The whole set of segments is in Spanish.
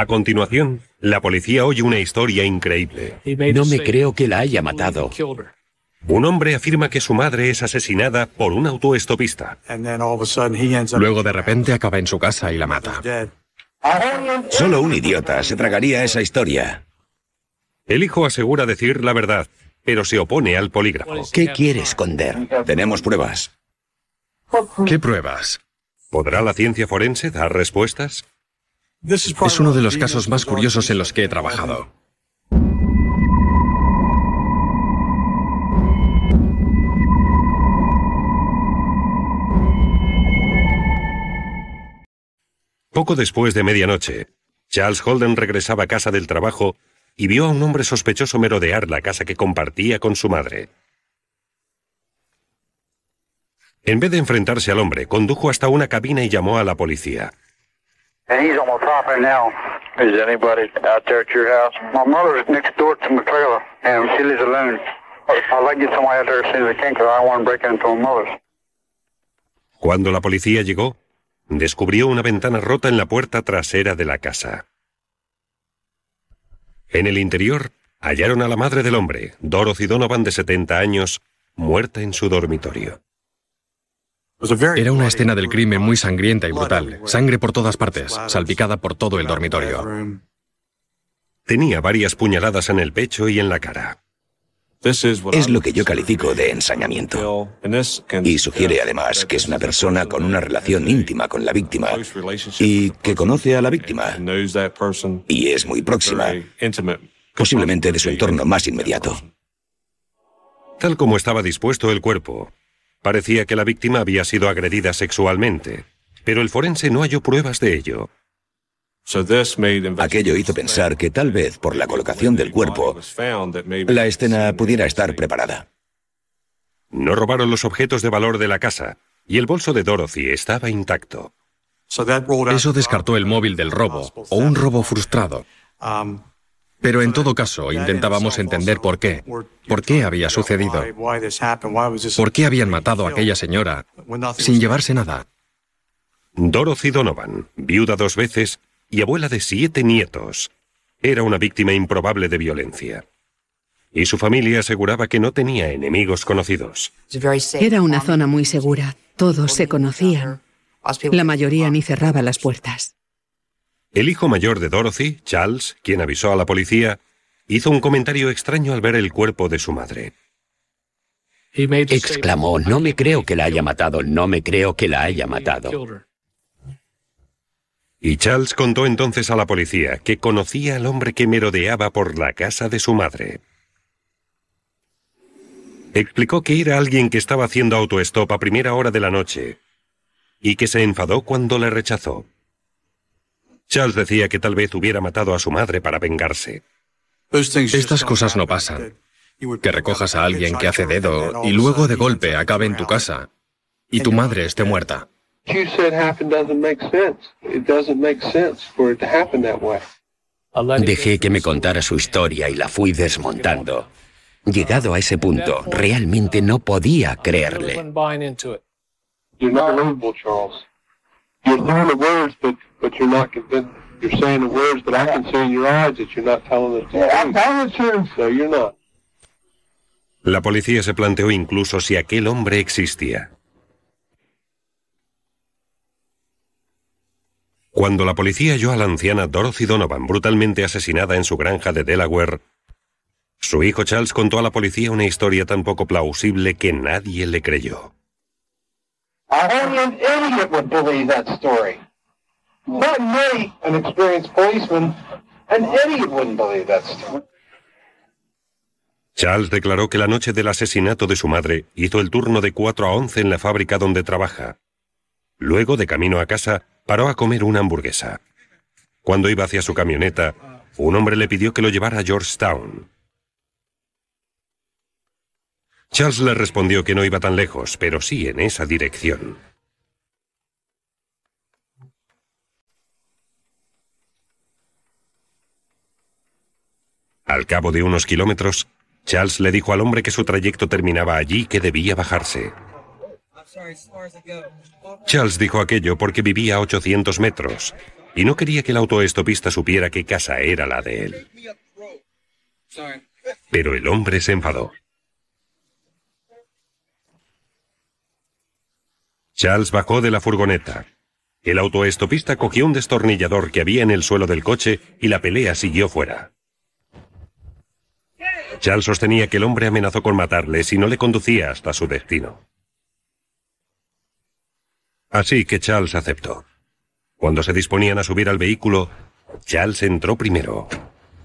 A continuación, la policía oye una historia increíble. No me creo que la haya matado. Un hombre afirma que su madre es asesinada por un autoestopista. Luego de repente acaba en su casa y la mata. Solo un idiota se tragaría esa historia. El hijo asegura decir la verdad, pero se opone al polígrafo. ¿Qué quiere esconder? Tenemos pruebas. ¿Qué pruebas? ¿Podrá la ciencia forense dar respuestas? Es uno de los casos más curiosos en los que he trabajado. Poco después de medianoche, Charles Holden regresaba a casa del trabajo y vio a un hombre sospechoso merodear la casa que compartía con su madre. En vez de enfrentarse al hombre, condujo hasta una cabina y llamó a la policía. And he's almost off right now. Is anybody out there at your house? My mother is next door to my trailer, and she lives alone. I'd like to get somebody out there as soon as I can, because I don't want to break into my mother's. Cuando la policía llegó, descubrió una ventana rota en la puerta trasera de la casa. En el interior, hallaron a la madre del hombre, Dorothy Donovan, de 70 años, muerta en su dormitorio. Era una escena del crimen muy sangrienta y brutal. Sangre por todas partes, salpicada por todo el dormitorio. Tenía varias puñaladas en el pecho y en la cara. Es lo que yo califico de ensañamiento. Y sugiere además que es una persona con una relación íntima con la víctima y que conoce a la víctima y es muy próxima, posiblemente de su entorno más inmediato. Tal como estaba dispuesto el cuerpo, parecía que la víctima había sido agredida sexualmente, pero el forense no halló pruebas de ello. Aquello hizo pensar que tal vez por la colocación del cuerpo, la escena pudiera estar preparada. No robaron los objetos de valor de la casa y el bolso de Dorothy estaba intacto. Eso descartó el móvil del robo o un robo frustrado. Pero en todo caso, intentábamos entender por qué. ¿Por qué había sucedido? ¿Por qué habían matado a aquella señora sin llevarse nada? Dorothy Donovan, viuda dos veces y abuela de siete nietos, era una víctima improbable de violencia. Y su familia aseguraba que no tenía enemigos conocidos. Era una zona muy segura. Todos se conocían. La mayoría ni cerraba las puertas. El hijo mayor de Dorothy, Charles, quien avisó a la policía, hizo un comentario extraño al ver el cuerpo de su madre. Exclamó, no me creo que la haya matado, no me creo que la haya matado. Y Charles contó entonces a la policía que conocía al hombre que merodeaba por la casa de su madre. Explicó que era alguien que estaba haciendo autoestop a primera hora de la noche y que se enfadó cuando le rechazó. Charles decía que tal vez hubiera matado a su madre para vengarse. Estas cosas no pasan. Que recojas a alguien que hace dedo y luego de golpe acabe en tu casa y tu madre esté muerta. Dejé que me contara su historia y la fui desmontando. Llegado a ese punto, realmente no podía creerle. But, you're not convinced. You're saying the words, but I can see in your eyes that you're not telling the truth. Yeah, I'm telling the truth. No, you're not. La policía se planteó incluso si aquel hombre existía. Cuando la policía halló a la anciana Dorothy Donovan brutalmente asesinada en su granja de Delaware, su hijo Charles contó a la policía una historia tan poco plausible que nadie le creyó. Only Not me, an experienced policeman. An idiot wouldn't believe that story. Charles declaró que la noche del asesinato de su madre hizo el turno de 4 a 11 en la fábrica donde trabaja. Luego, de camino a casa, paró a comer una hamburguesa. Cuando iba hacia su camioneta, un hombre le pidió que lo llevara a Georgetown. Charles le respondió que no iba tan lejos, pero sí en esa dirección. Al cabo de unos kilómetros, Charles le dijo al hombre que su trayecto terminaba allí y que debía bajarse. Charles dijo aquello porque vivía a 800 metros, y no quería que el autoestopista supiera qué casa era la de él. Pero el hombre se enfadó. Charles bajó de la furgoneta. El autoestopista cogió un destornillador que había en el suelo del coche y la pelea siguió fuera. Charles sostenía que el hombre amenazó con matarle si no le conducía hasta su destino. Así que Charles aceptó. Cuando se disponían a subir al vehículo, Charles entró primero.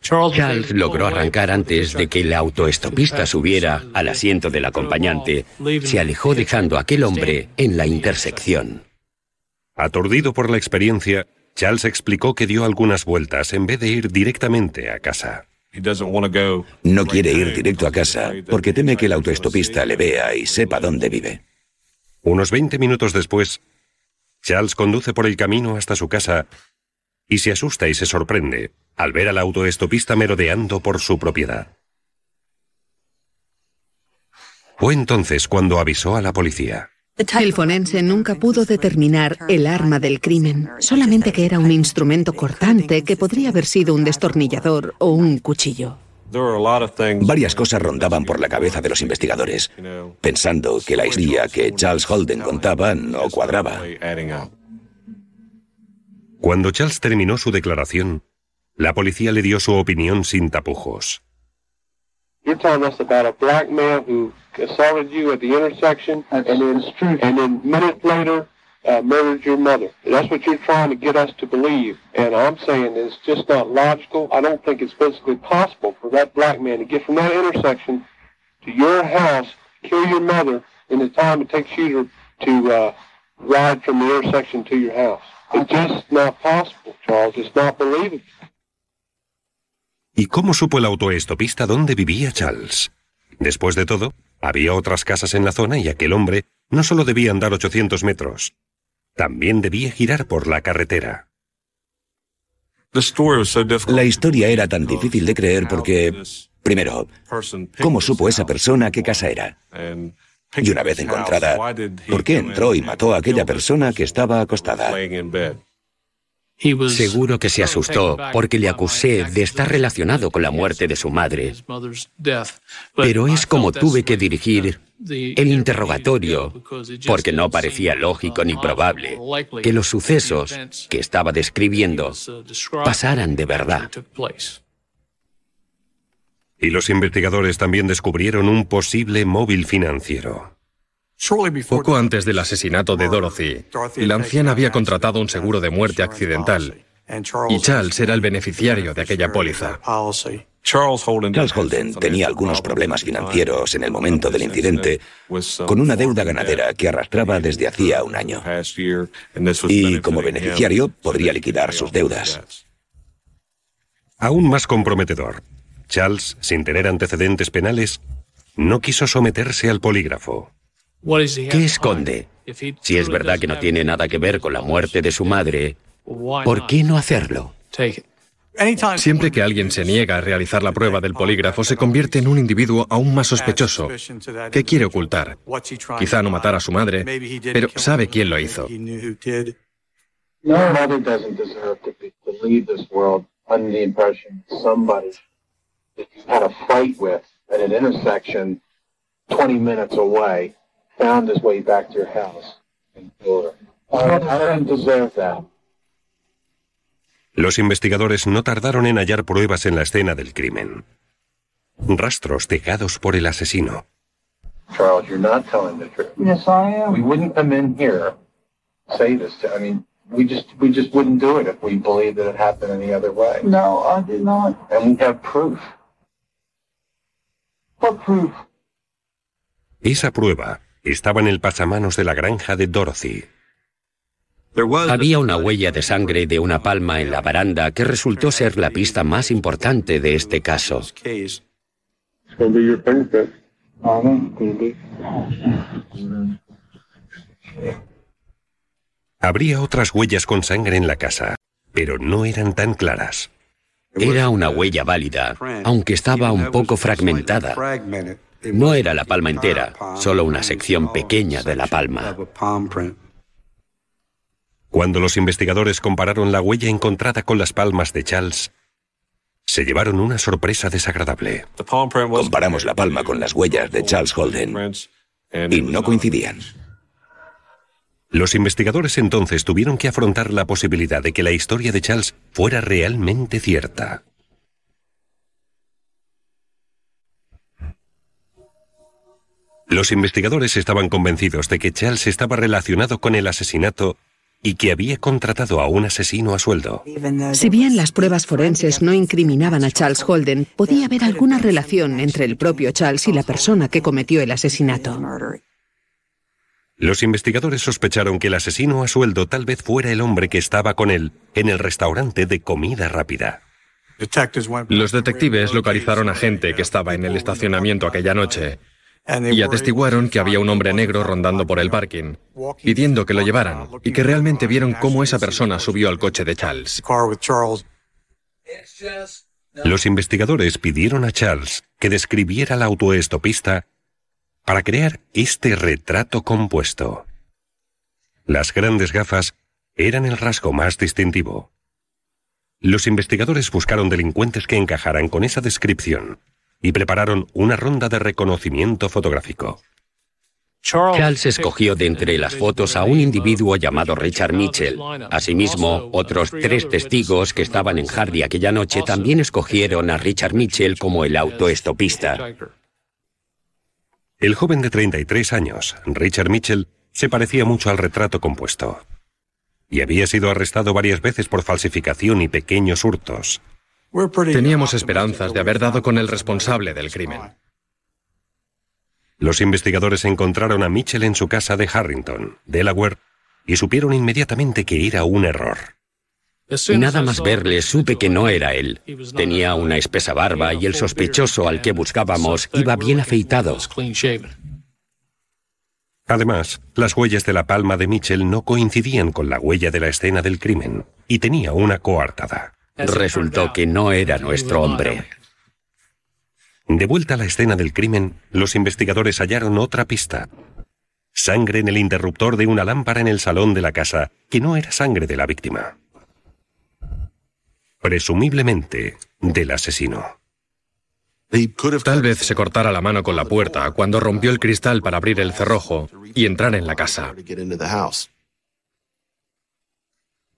Charles logró arrancar antes de que el autoestopista subiera al asiento del acompañante. Se alejó dejando a aquel hombre en la intersección. Aturdido por la experiencia, Charles explicó que dio algunas vueltas en vez de ir directamente a casa. No quiere ir directo a casa porque teme que el autoestopista le vea y sepa dónde vive. Unos 20 minutos después, Charles conduce por el camino hasta su casa y se asusta y se sorprende al ver al autoestopista merodeando por su propiedad. Fue entonces cuando avisó a la policía. El forense nunca pudo determinar el arma del crimen, solamente que era un instrumento cortante que podría haber sido un destornillador o un cuchillo. Varias cosas rondaban por la cabeza de los investigadores, pensando que la historia que Charles Holden contaba no cuadraba. Cuando Charles terminó su declaración, la policía le dio su opinión sin tapujos. Assaulted you at the intersection, and then, and then minutes later uh, murdered your mother. That's what you're trying to get us to believe. And I'm saying it's just not logical. I don't think it's physically possible for that black man to get from that intersection to your house, kill your mother in the time it takes you to, to uh, ride from the intersection to your house. It's just not possible, Charles. It's not believable. ¿Y cómo supo el autoestopista dónde vivía Charles? Después de todo, había otras casas en la zona y aquel hombre no solo debía andar 800 metros, también debía girar por la carretera. La historia era tan difícil de creer porque, primero, ¿cómo supo esa persona qué casa era? Y una vez encontrada, ¿por qué entró y mató a aquella persona que estaba acostada? Seguro que se asustó porque le acusé de estar relacionado con la muerte de su madre. Pero es como tuve que dirigir el interrogatorio porque no parecía lógico ni probable que los sucesos que estaba describiendo pasaran de verdad. Y los investigadores también descubrieron un posible móvil financiero. Poco antes del asesinato de Dorothy, la anciana había contratado un seguro de muerte accidental y Charles era el beneficiario de aquella póliza. Charles Holden tenía algunos problemas financieros en el momento del incidente con una deuda ganadera que arrastraba desde hacía un año. Y como beneficiario podría liquidar sus deudas. Aún más comprometedor, Charles, sin tener antecedentes penales, no quiso someterse al polígrafo. ¿Qué esconde? Si es verdad que no tiene nada que ver con la muerte de su madre, ¿por qué no hacerlo? Siempre que alguien se niega a realizar la prueba del polígrafo, se convierte en un individuo aún más sospechoso. ¿Qué quiere ocultar? Quizá no matar a su madre, pero sabe quién lo hizo. Los investigadores no tardaron en hallar pruebas en la escena del crimen. Rastros dejados por el asesino. Charles, you're not telling the truth. Yes, I am. We wouldn't come in here, say this to, I mean, we just, we just wouldn't do it if we believed that it happened any other way. No, I did not. And we have proof. What proof? Esa prueba estaba en el pasamanos de la granja de Dorothy. Había una huella de sangre de una palma en la baranda que resultó ser la pista más importante de este caso. Habría otras huellas con sangre en la casa, pero no eran tan claras. Era una huella válida, aunque estaba un poco fragmentada. No era la palma entera, solo una sección pequeña de la palma. Cuando los investigadores compararon la huella encontrada con las palmas de Charles, se llevaron una sorpresa desagradable. Comparamos la palma con las huellas de Charles Holden y no coincidían. Los investigadores entonces tuvieron que afrontar la posibilidad de que la historia de Charles fuera realmente cierta. Los investigadores estaban convencidos de que Charles estaba relacionado con el asesinato y que había contratado a un asesino a sueldo. Si bien las pruebas forenses no incriminaban a Charles Holden, podía haber alguna relación entre el propio Charles y la persona que cometió el asesinato. Los investigadores sospecharon que el asesino a sueldo tal vez fuera el hombre que estaba con él en el restaurante de comida rápida. Los detectives localizaron a gente que estaba en el estacionamiento aquella noche y atestiguaron que había un hombre negro rondando por el parking, pidiendo que lo llevaran y que realmente vieron cómo esa persona subió al coche de Charles. Los investigadores pidieron a Charles que describiera al autoestopista para crear este retrato compuesto. Las grandes gafas eran el rasgo más distintivo. Los investigadores buscaron delincuentes que encajaran con esa descripción y prepararon una ronda de reconocimiento fotográfico. Charles escogió de entre las fotos a un individuo llamado Richard Mitchell. Asimismo, otros tres testigos que estaban en Hardy aquella noche también escogieron a Richard Mitchell como el autoestopista. El joven de 33 años, Richard Mitchell, se parecía mucho al retrato compuesto. Y había sido arrestado varias veces por falsificación y pequeños hurtos. Teníamos esperanzas de haber dado con el responsable del crimen. Los investigadores encontraron a Mitchell en su casa de Harrington, Delaware, y supieron inmediatamente que era un error. Nada más verle supe que no era él. Tenía una espesa barba y el sospechoso al que buscábamos iba bien afeitado. Además, las huellas de la palma de Mitchell no coincidían con la huella de la escena del crimen y tenía una coartada. Resultó que no era nuestro hombre. De vuelta a la escena del crimen, los investigadores hallaron otra pista. Sangre en el interruptor de una lámpara en el salón de la casa, que no era sangre de la víctima. Presumiblemente del asesino. Tal vez se cortara la mano con la puerta cuando rompió el cristal para abrir el cerrojo y entrar en la casa.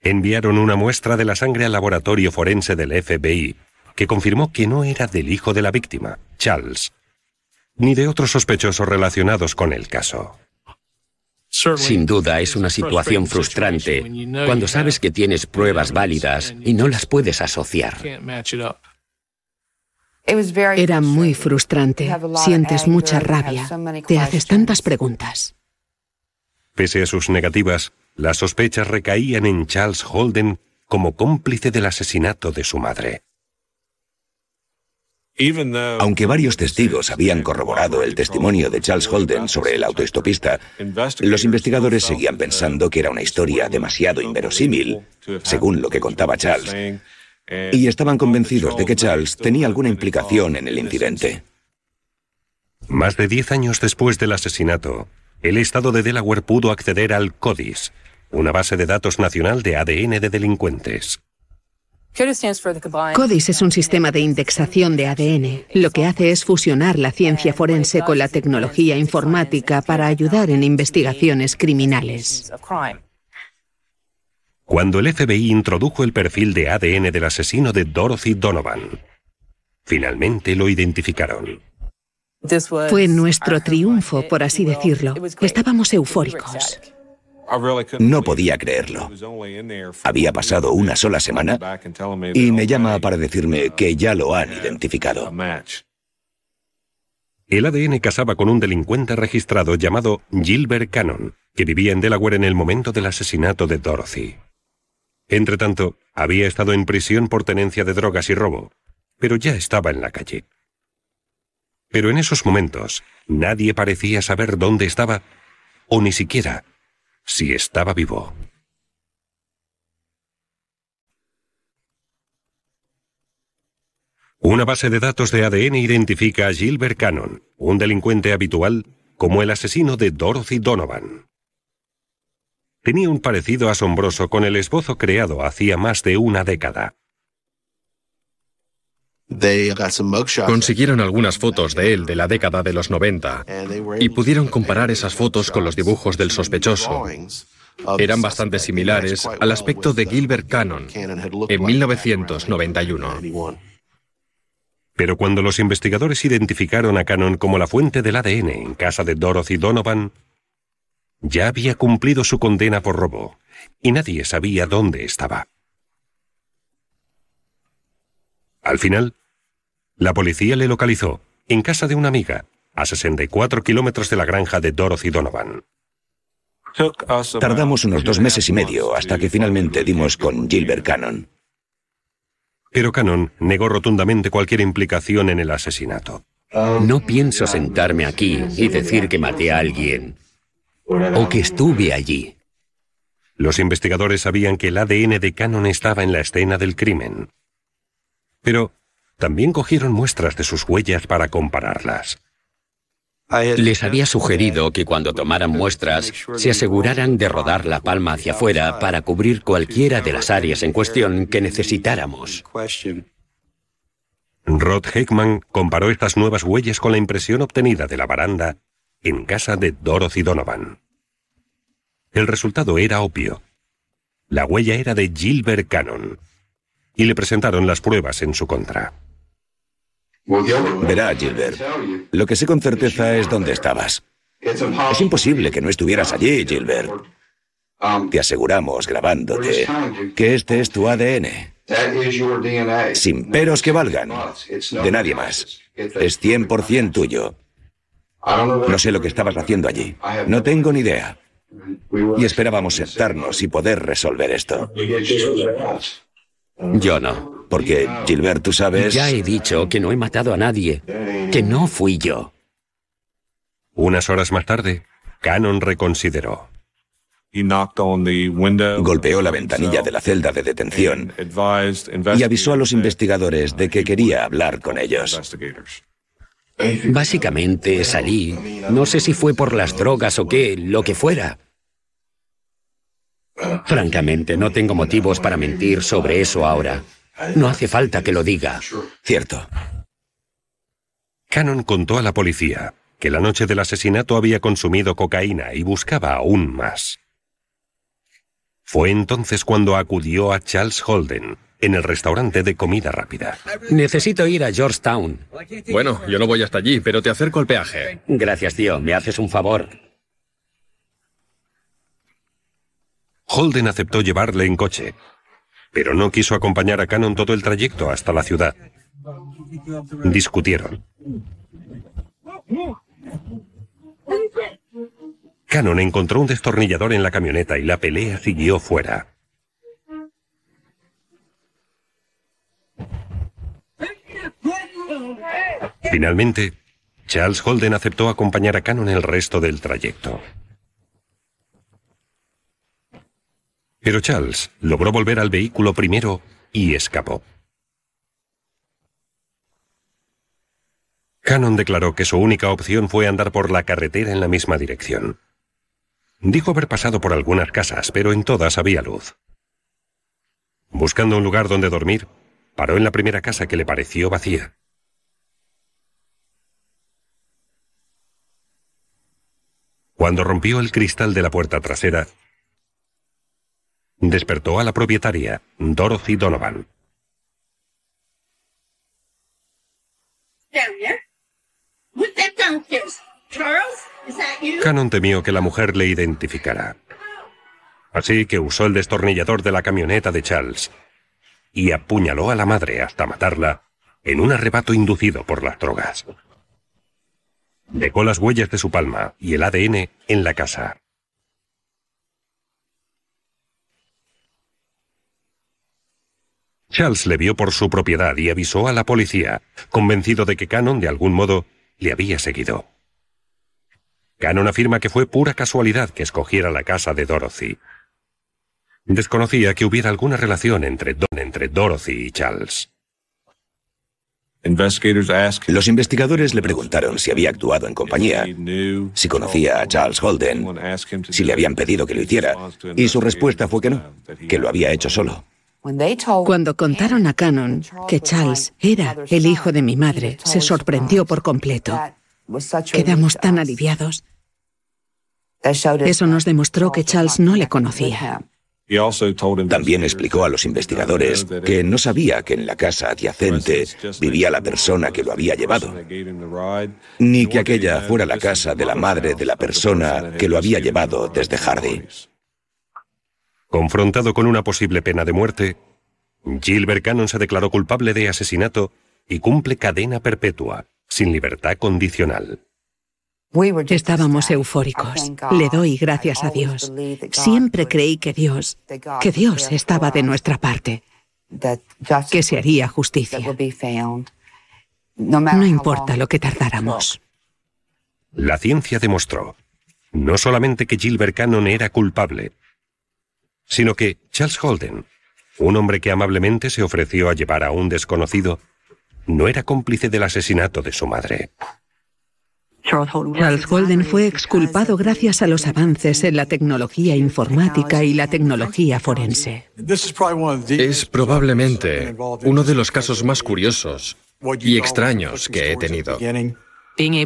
Enviaron una muestra de la sangre al laboratorio forense del FBI, que confirmó que no era del hijo de la víctima, Charles, ni de otros sospechosos relacionados con el caso. Sin duda es una situación frustrante cuando sabes que tienes pruebas válidas y no las puedes asociar. Era muy frustrante. Sientes mucha rabia. Te haces tantas preguntas. Pese a sus negativas, las sospechas recaían en Charles Holden como cómplice del asesinato de su madre. Aunque varios testigos habían corroborado el testimonio de Charles Holden sobre el autoestopista, los investigadores seguían pensando que era una historia demasiado inverosímil, según lo que contaba Charles, y estaban convencidos de que Charles tenía alguna implicación en el incidente. Más de diez años después del asesinato, el Estado de Delaware pudo acceder al CODIS, una base de datos nacional de ADN de delincuentes. CODIS es un sistema de indexación de ADN. Lo que hace es fusionar la ciencia forense con la tecnología informática para ayudar en investigaciones criminales. Cuando el FBI introdujo el perfil de ADN del asesino de Dorothy Donovan, finalmente lo identificaron. Fue nuestro triunfo, por así decirlo. Estábamos eufóricos. No podía creerlo. Había pasado una sola semana y me llama para decirme que ya lo han identificado. El ADN casaba con un delincuente registrado llamado Gilbert Cannon, que vivía en Delaware en el momento del asesinato de Dorothy. Entretanto, había estado en prisión por tenencia de drogas y robo, pero ya estaba en la calle. Pero en esos momentos, nadie parecía saber dónde estaba, o ni siquiera si estaba vivo. Una base de datos de ADN identifica a Gilbert Cannon, un delincuente habitual, como el asesino de Dorothy Donovan. tenía un parecido asombroso con el esbozo creado hacía más de una década. Consiguieron algunas fotos de él de la década de los 90 y pudieron comparar esas fotos con los dibujos del sospechoso. Eran bastante similares al aspecto de Gilbert Cannon en 1991. Pero cuando los investigadores identificaron a Cannon como la fuente del ADN en casa de Dorothy Donovan, ya había cumplido su condena por robo y nadie sabía dónde estaba. Al final, la policía le localizó en casa de una amiga, a 64 kilómetros de la granja de Dorothy Donovan. Tardamos unos dos meses y medio hasta que finalmente dimos con Gilbert Cannon. Pero Cannon negó rotundamente cualquier implicación en el asesinato. No pienso sentarme aquí y decir que maté a alguien o que estuve allí. Los investigadores sabían que el ADN de Cannon estaba en la escena del crimen. Pero también cogieron muestras de sus huellas para compararlas. Les había sugerido que cuando tomaran muestras se aseguraran de rodar la palma hacia afuera para cubrir cualquiera de las áreas en cuestión que necesitáramos. Rod Heckman comparó estas nuevas huellas con la impresión obtenida de la baranda en casa de Dorothy Donovan. El resultado era obvio. La huella era de Gilbert Cannon, y le presentaron las pruebas en su contra. Verá, Gilbert, lo que sé con certeza es dónde estabas. Es imposible que no estuvieras allí, Gilbert. Te aseguramos, grabándote, que este es tu ADN. Sin peros que valgan. De nadie más. Es 100% tuyo. No sé lo que estabas haciendo allí. No tengo ni idea. Y esperábamos sentarnos y poder resolver esto. Yo no. Porque, Gilbert, tú sabes... Ya he dicho que no he matado a nadie, que no fui yo. Unas horas más tarde, Cannon reconsideró. Golpeó la ventanilla de la celda de detención y avisó a los investigadores de que quería hablar con ellos. Básicamente salí, no sé si fue por las drogas o qué, lo que fuera. Francamente, no tengo motivos para mentir sobre eso ahora. No hace falta que lo diga. Cierto. Cannon contó a la policía que la noche del asesinato había consumido cocaína y buscaba aún más. Fue entonces cuando acudió a Charles Holden, en el restaurante de comida rápida. Necesito ir a Georgetown. Bueno, yo no voy hasta allí, pero te acerco el peaje. Gracias, tío. ¿Me haces un favor? Holden aceptó llevarle en coche, pero no quiso acompañar a Cannon todo el trayecto hasta la ciudad. Discutieron. Cannon encontró un destornillador en la camioneta y la pelea siguió fuera. Finalmente, Charles Holden aceptó acompañar a Cannon el resto del trayecto. Pero Charles logró volver al vehículo primero y escapó. Cannon declaró que su única opción fue andar por la carretera en la misma dirección. Dijo haber pasado por algunas casas, pero en todas había luz. Buscando un lugar donde dormir, paró en la primera casa que le pareció vacía. Cuando rompió el cristal de la puerta trasera, despertó a la propietaria, Dorothy Donovan. Cannon temió que la mujer le identificara. Así que usó el destornillador de la camioneta de Charles y apuñaló a la madre hasta matarla en un arrebato inducido por las drogas. Dejó las huellas de su palma y el ADN en la casa. Charles le vio por su propiedad y avisó a la policía, convencido de que Cannon, de algún modo, le había seguido. Cannon afirma que fue pura casualidad que escogiera la casa de Dorothy. Desconocía que hubiera alguna relación entre, entre Dorothy y Charles. Los investigadores le preguntaron si había actuado en compañía, si conocía a Charles Holden, si le habían pedido que lo hiciera, y su respuesta fue que no, que lo había hecho solo. Cuando contaron a Cannon que Charles era el hijo de mi madre, se sorprendió por completo. Quedamos tan aliviados. Eso nos demostró que Charles no le conocía. También explicó a los investigadores que no sabía que en la casa adyacente vivía la persona que lo había llevado, ni que aquella fuera la casa de la madre de la persona que lo había llevado desde Hardy. Confrontado con una posible pena de muerte, Gilbert Cannon se declaró culpable de asesinato y cumple cadena perpetua, sin libertad condicional. Estábamos eufóricos. Le doy gracias a Dios. Siempre creí que Dios, que Dios estaba de nuestra parte, que se haría justicia. No importa lo que tardáramos. La ciencia demostró no solamente que Gilbert Cannon era culpable, sino que Charles Holden, un hombre que amablemente se ofreció a llevar a un desconocido, no era cómplice del asesinato de su madre. Charles Holden fue exculpado gracias a los avances en la tecnología informática y la tecnología forense. Es probablemente uno de los casos más curiosos y extraños que he tenido.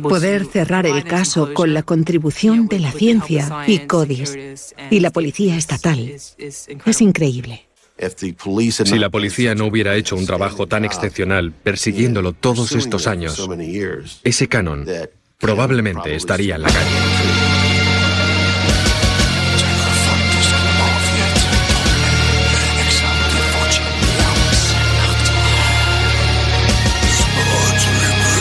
Poder cerrar el caso con la contribución de la ciencia y CODIS y la policía estatal es increíble. Si la policía no hubiera hecho un trabajo tan excepcional persiguiéndolo todos estos años, ese canon probablemente estaría en la calle.